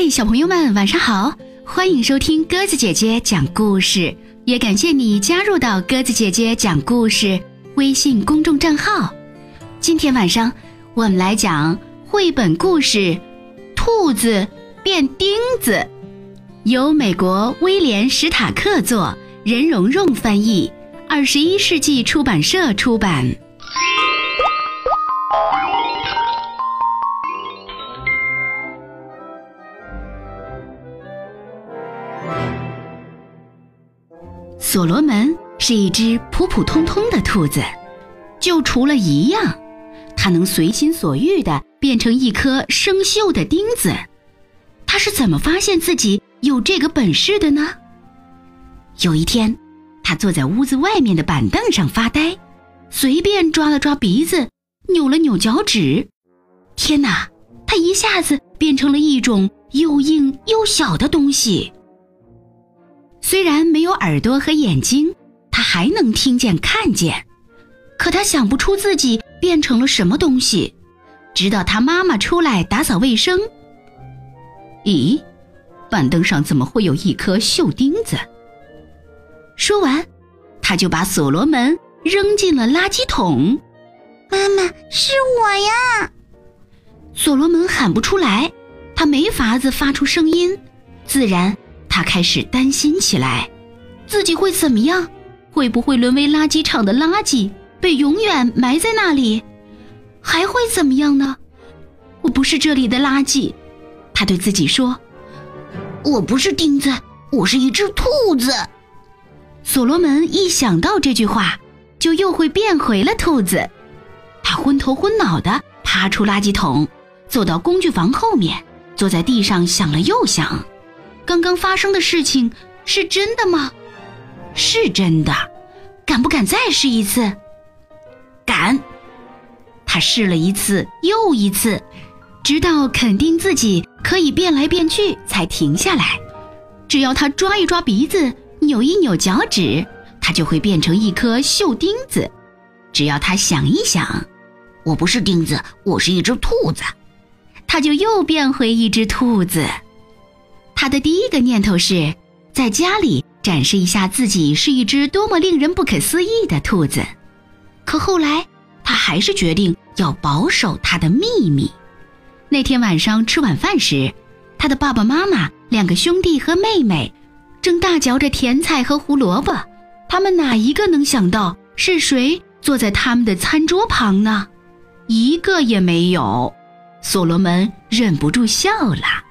嗨，小朋友们，晚上好！欢迎收听鸽子姐姐讲故事，也感谢你加入到鸽子姐姐讲故事微信公众账号。今天晚上我们来讲绘本故事《兔子变钉子》，由美国威廉·史塔克作，任蓉蓉翻译，二十一世纪出版社出版。所罗门是一只普普通通的兔子，就除了一样，它能随心所欲地变成一颗生锈的钉子。他是怎么发现自己有这个本事的呢？有一天，他坐在屋子外面的板凳上发呆，随便抓了抓鼻子，扭了扭脚趾。天哪！他一下子变成了一种又硬又小的东西。虽然没有耳朵和眼睛，他还能听见、看见，可他想不出自己变成了什么东西。直到他妈妈出来打扫卫生，咦，板凳上怎么会有一颗锈钉子？说完，他就把所罗门扔进了垃圾桶。妈妈，是我呀！所罗门喊不出来，他没法子发出声音，自然。他开始担心起来，自己会怎么样？会不会沦为垃圾场的垃圾，被永远埋在那里？还会怎么样呢？我不是这里的垃圾，他对自己说：“我不是钉子，我是一只兔子。”所罗门一想到这句话，就又会变回了兔子。他昏头昏脑的爬出垃圾桶，走到工具房后面，坐在地上想了又想。刚刚发生的事情是真的吗？是真的，敢不敢再试一次？敢。他试了一次又一次，直到肯定自己可以变来变去，才停下来。只要他抓一抓鼻子，扭一扭脚趾，他就会变成一颗锈钉子。只要他想一想，我不是钉子，我是一只兔子，他就又变回一只兔子。他的第一个念头是，在家里展示一下自己是一只多么令人不可思议的兔子。可后来，他还是决定要保守他的秘密。那天晚上吃晚饭时，他的爸爸妈妈、两个兄弟和妹妹正大嚼着甜菜和胡萝卜。他们哪一个能想到是谁坐在他们的餐桌旁呢？一个也没有。所罗门忍不住笑了。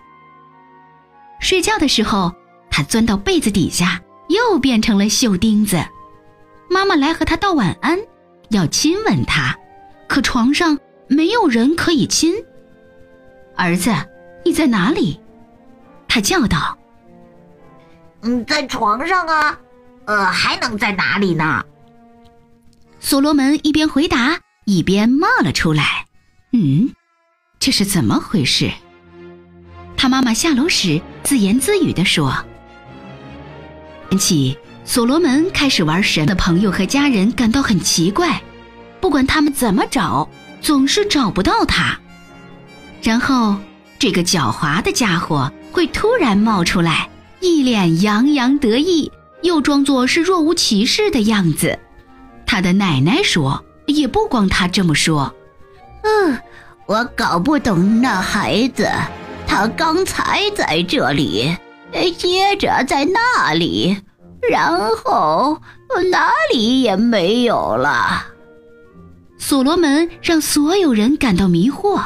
睡觉的时候，他钻到被子底下，又变成了锈钉子。妈妈来和他道晚安，要亲吻他，可床上没有人可以亲。儿子，你在哪里？他叫道。嗯，在床上啊，呃，还能在哪里呢？所罗门一边回答，一边冒了出来。嗯，这是怎么回事？他妈妈下楼时自言自语地说：“起，所罗门开始玩神的朋友和家人感到很奇怪，不管他们怎么找，总是找不到他。然后，这个狡猾的家伙会突然冒出来，一脸洋洋得意，又装作是若无其事的样子。他的奶奶说，也不光他这么说。嗯，我搞不懂那孩子。”他刚才在这里，接着在那里，然后哪里也没有了。所罗门让所有人感到迷惑，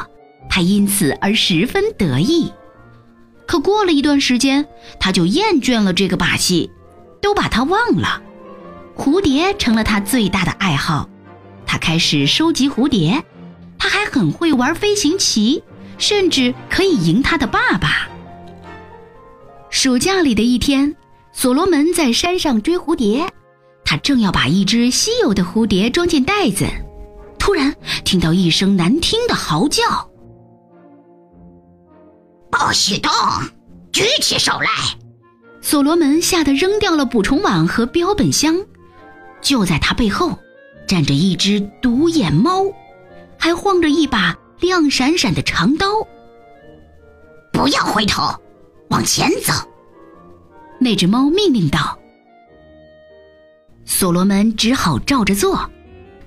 他因此而十分得意。可过了一段时间，他就厌倦了这个把戏，都把他忘了。蝴蝶成了他最大的爱好，他开始收集蝴蝶，他还很会玩飞行棋。甚至可以赢他的爸爸。暑假里的一天，所罗门在山上追蝴蝶，他正要把一只稀有的蝴蝶装进袋子，突然听到一声难听的嚎叫：“不许动，举起手来！”所罗门吓得扔掉了捕虫网和标本箱。就在他背后，站着一只独眼猫，还晃着一把。亮闪闪的长刀，不要回头，往前走。那只猫命令道。所罗门只好照着做。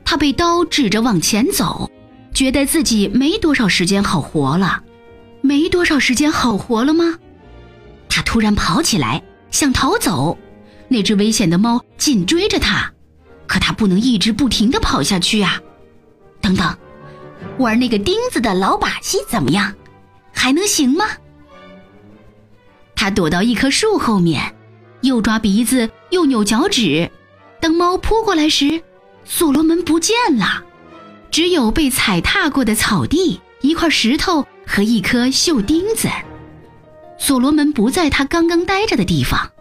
他被刀指着往前走，觉得自己没多少时间好活了。没多少时间好活了吗？他突然跑起来想逃走，那只危险的猫紧追着他，可他不能一直不停地跑下去啊！等等，玩那个钉子的老把戏怎么样？还能行吗？他躲到一棵树后面，又抓鼻子又扭脚趾，等猫扑过来时，所罗门不见了，只有被踩踏过的草地、一块石头和一颗锈钉子。所罗门不在他刚刚待着的地方，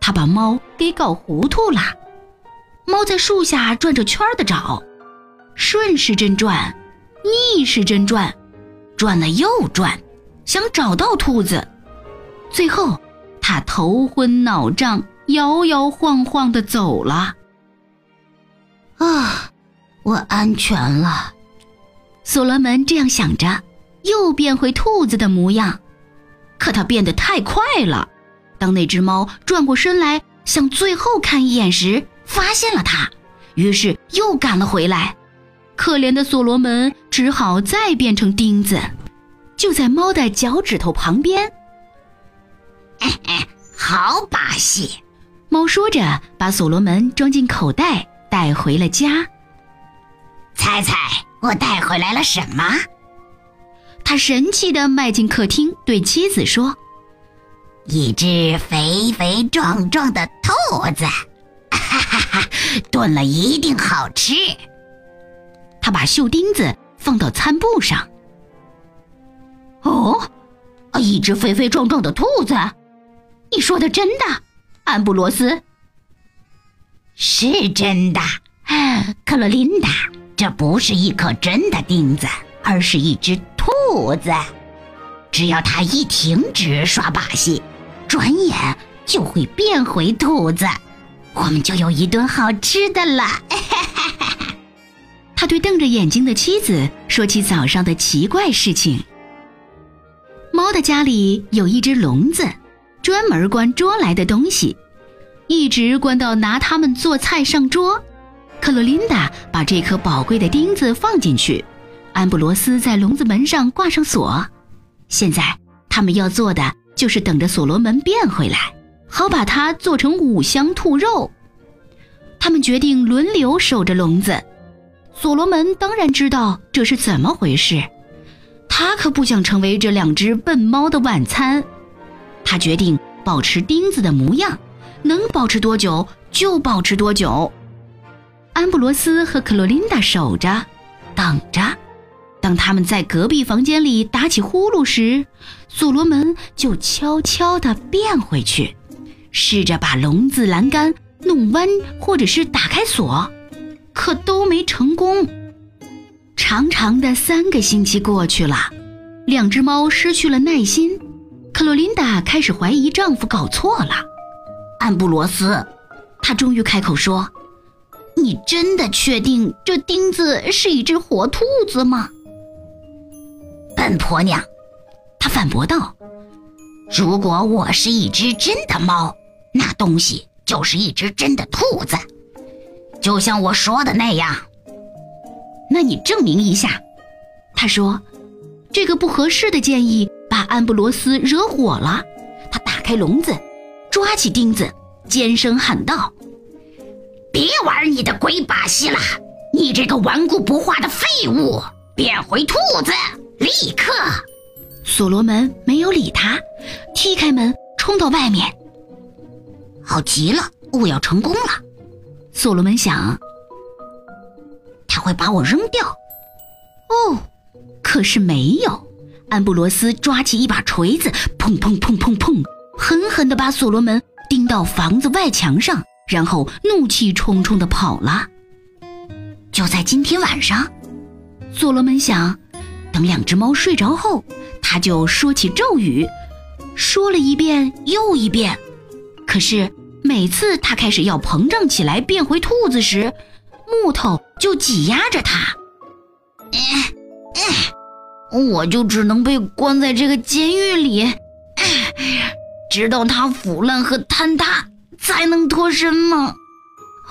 他把猫给搞糊涂了。猫在树下转着圈的找，顺时针转，逆时针转，转了又转，想找到兔子。最后，他头昏脑胀，摇摇晃晃的走了。啊，我安全了。所罗门这样想着，又变回兔子的模样。可他变得太快了。当那只猫转过身来，想最后看一眼时，发现了他，于是又赶了回来。可怜的所罗门只好再变成钉子，就在猫的脚趾头旁边。好把戏！猫说着，把所罗门装进口袋，带回了家。猜猜我带回来了什么？他神气地迈进客厅，对妻子说：“一只肥肥壮壮的兔子，哈哈哈，炖了一定好吃。”他把锈钉子放到餐布上。哦，一只肥肥壮壮的兔子。你说的真的，安布罗斯？是真的，克洛琳达，这不是一颗真的钉子，而是一只兔子。只要它一停止耍把戏，转眼就会变回兔子，我们就有一顿好吃的了。他对瞪着眼睛的妻子说起早上的奇怪事情。猫的家里有一只笼子。专门关捉来的东西，一直关到拿它们做菜上桌。克洛琳达把这颗宝贵的钉子放进去，安布罗斯在笼子门上挂上锁。现在他们要做的就是等着所罗门变回来，好把它做成五香兔肉。他们决定轮流守着笼子。所罗门当然知道这是怎么回事，他可不想成为这两只笨猫的晚餐。他决定保持钉子的模样，能保持多久就保持多久。安布罗斯和克洛琳达守着，等着。当他们在隔壁房间里打起呼噜时，所罗门就悄悄地变回去，试着把笼子栏杆弄弯，或者是打开锁，可都没成功。长长的三个星期过去了，两只猫失去了耐心。克洛琳达开始怀疑丈夫搞错了。安布罗斯，她终于开口说：“你真的确定这钉子是一只活兔子吗？”笨婆娘，她反驳道：“如果我是一只真的猫，那东西就是一只真的兔子，就像我说的那样。那你证明一下。”他说：“这个不合适的建议。”把安布罗斯惹火了，他打开笼子，抓起钉子，尖声喊道：“别玩你的鬼把戏了！你这个顽固不化的废物，变回兔子，立刻！”所罗门没有理他，踢开门，冲到外面。好极了，我要成功了。所罗门想，他会把我扔掉。哦，可是没有。安布罗斯抓起一把锤子，砰砰砰砰砰，狠狠地把所罗门钉到房子外墙上，然后怒气冲冲地跑了。就在今天晚上，所罗门想，等两只猫睡着后，他就说起咒语，说了一遍又一遍。可是每次它开始要膨胀起来变回兔子时，木头就挤压着他。我就只能被关在这个监狱里，直到它腐烂和坍塌才能脱身吗？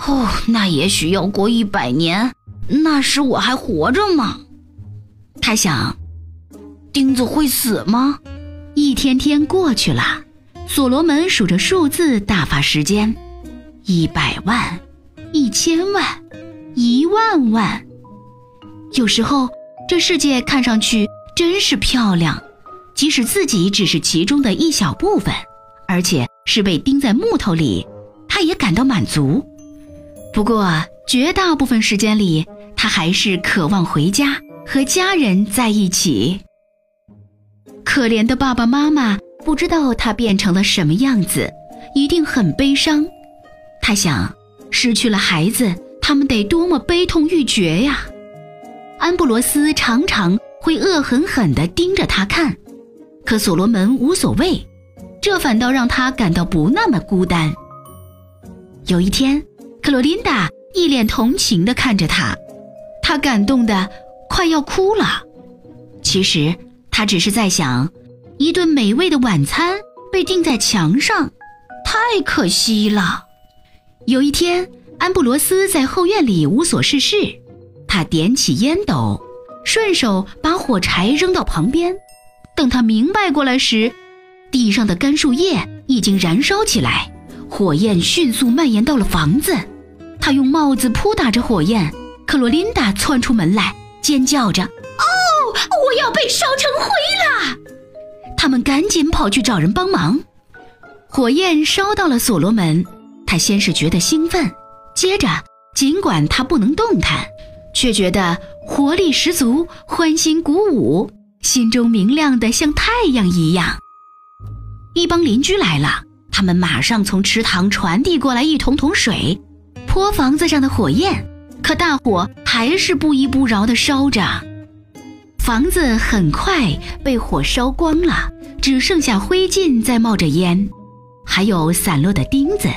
哦，那也许要过一百年，那时我还活着吗？他想，钉子会死吗？一天天过去了，所罗门数着数字打发时间：一百万，一千万，一万万。有时候，这世界看上去真是漂亮，即使自己只是其中的一小部分，而且是被钉在木头里，他也感到满足。不过，绝大部分时间里，他还是渴望回家和家人在一起。可怜的爸爸妈妈不知道他变成了什么样子，一定很悲伤。他想，失去了孩子，他们得多么悲痛欲绝呀！安布罗斯常常会恶狠狠地盯着他看，可所罗门无所谓，这反倒让他感到不那么孤单。有一天。克罗琳达一脸同情地看着他，他感动得快要哭了。其实他只是在想，一顿美味的晚餐被钉在墙上，太可惜了。有一天，安布罗斯在后院里无所事事，他点起烟斗，顺手把火柴扔到旁边。等他明白过来时，地上的干树叶已经燃烧起来，火焰迅速蔓延到了房子。他用帽子扑打着火焰，克罗琳达窜出门来，尖叫着：“哦，我要被烧成灰了！”他们赶紧跑去找人帮忙。火焰烧到了所罗门，他先是觉得兴奋，接着尽管他不能动弹，却觉得活力十足，欢欣鼓舞，心中明亮的像太阳一样。一帮邻居来了，他们马上从池塘传递过来一桶桶水。泼房子上的火焰，可大火还是不依不饶地烧着。房子很快被火烧光了，只剩下灰烬在冒着烟，还有散落的钉子，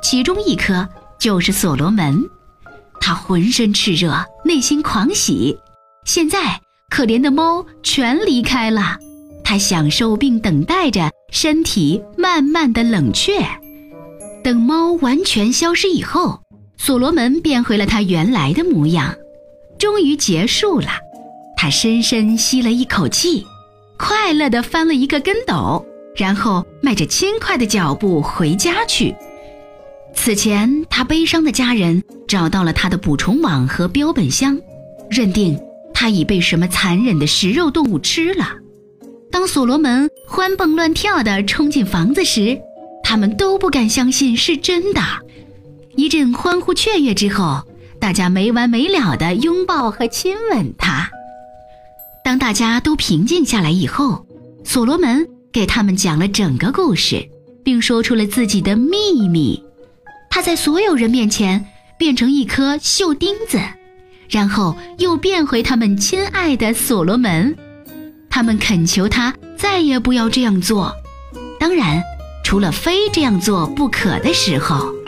其中一颗就是所罗门。他浑身炽热，内心狂喜。现在可怜的猫全离开了，他享受并等待着身体慢慢的冷却。等猫完全消失以后。所罗门变回了他原来的模样，终于结束了。他深深吸了一口气，快乐地翻了一个跟斗，然后迈着轻快的脚步回家去。此前，他悲伤的家人找到了他的捕虫网和标本箱，认定他已被什么残忍的食肉动物吃了。当所罗门欢蹦乱跳地冲进房子时，他们都不敢相信是真的。一阵欢呼雀跃之后，大家没完没了的拥抱和亲吻他。当大家都平静下来以后，所罗门给他们讲了整个故事，并说出了自己的秘密。他在所有人面前变成一颗锈钉子，然后又变回他们亲爱的所罗门。他们恳求他再也不要这样做，当然，除了非这样做不可的时候。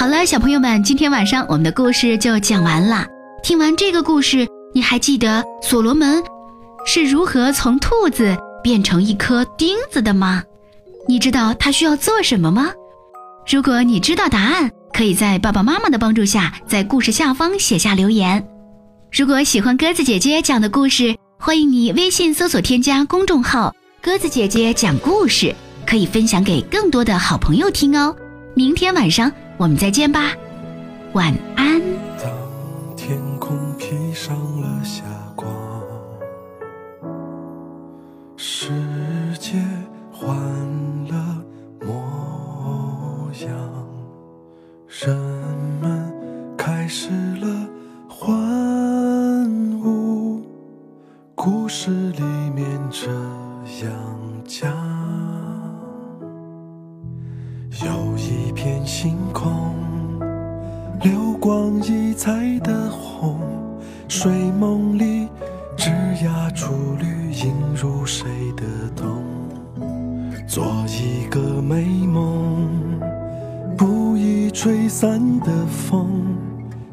好了，小朋友们，今天晚上我们的故事就讲完了。听完这个故事，你还记得所罗门是如何从兔子变成一颗钉子的吗？你知道他需要做什么吗？如果你知道答案，可以在爸爸妈妈的帮助下，在故事下方写下留言。如果喜欢鸽子姐姐讲的故事，欢迎你微信搜索添加公众号“鸽子姐姐讲故事”，可以分享给更多的好朋友听哦。明天晚上。我们再见吧，晚安。当天空披上了霞光，世界换了模样，人的风，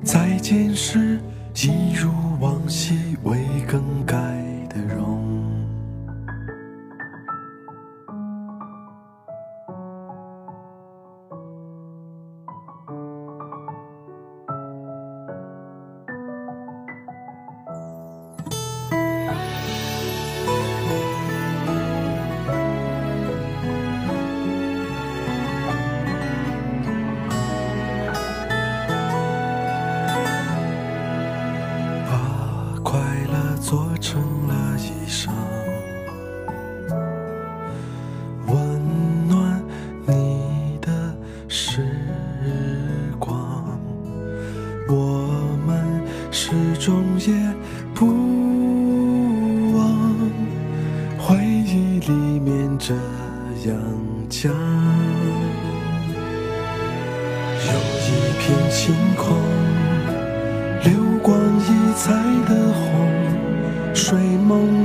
再见时一如往昔，未更改。做成了衣裳，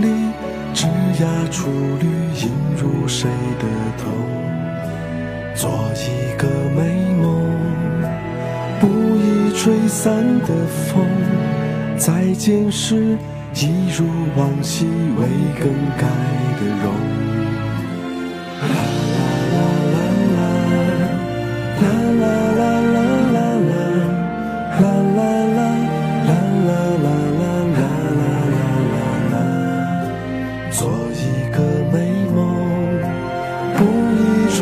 里枝桠初绿，映入谁的头？做一个美梦，不易吹散的风，再见时一如往昔未更改的容。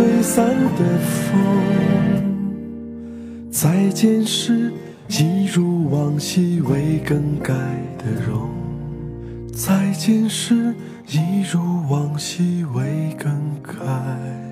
吹散的风。再见时，一如往昔未更改的容。再见时，一如往昔未更改。